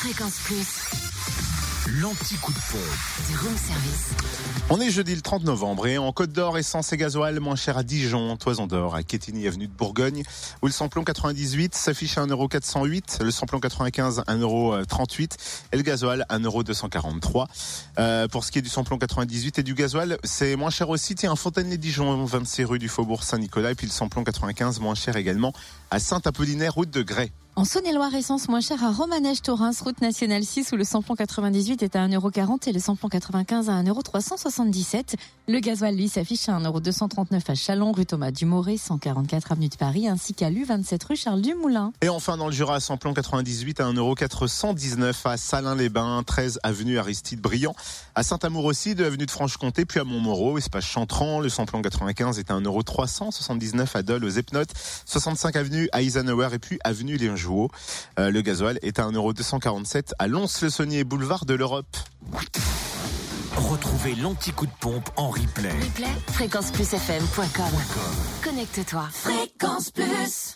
Fréquence Plus. L'anti-coup de pompe. Du room service. On est jeudi le 30 novembre et en Côte d'Or, essence et gasoil moins cher à Dijon, Toison d'Or, à Quétigny, avenue de Bourgogne, où le samplon 98 s'affiche à 1,408€, le samplon 95 1,38€ et le gasoil 1,243€. Euh, pour ce qui est du samplon 98 et du gasoil, c'est moins cher aussi. Tiens, Fontaine-les-Dijon, 26 rue du Faubourg Saint-Nicolas, et puis le samplon 95 moins cher également à Saint-Apollinaire, route de Grès. En Saône-et-Loire, essence moins chère à Romanèche-Torins, route nationale 6, où le samplon 98 est à 1,40€ et le samplon 95 à 1,377€. Le gasoil, lui, s'affiche à 1,239€ à Chalon, rue Thomas Dumoré, 144 avenue de Paris, ainsi qu'à l'U27 rue Charles Dumoulin. Et enfin, dans le Jura, samplon 98 à 1,419€ à Salins-les-Bains, 13 avenue Aristide Briand, à Saint-Amour aussi, 2 avenue de Franche-Comté, puis à Montmoreau, espace Chantran. Le samplon 95 est à 1,379€ à Dole, aux Epnotes, 65 avenue Eisenhower et puis avenue Léon Jouot. Euh, le gasoil est à 1,247€ à Lons-le-Saunier, boulevard de l'Europe. Retrouvez l'anti-coup de pompe en replay. Replay, fréquenceplusfm.com. Connecte-toi. Fréquence Plus.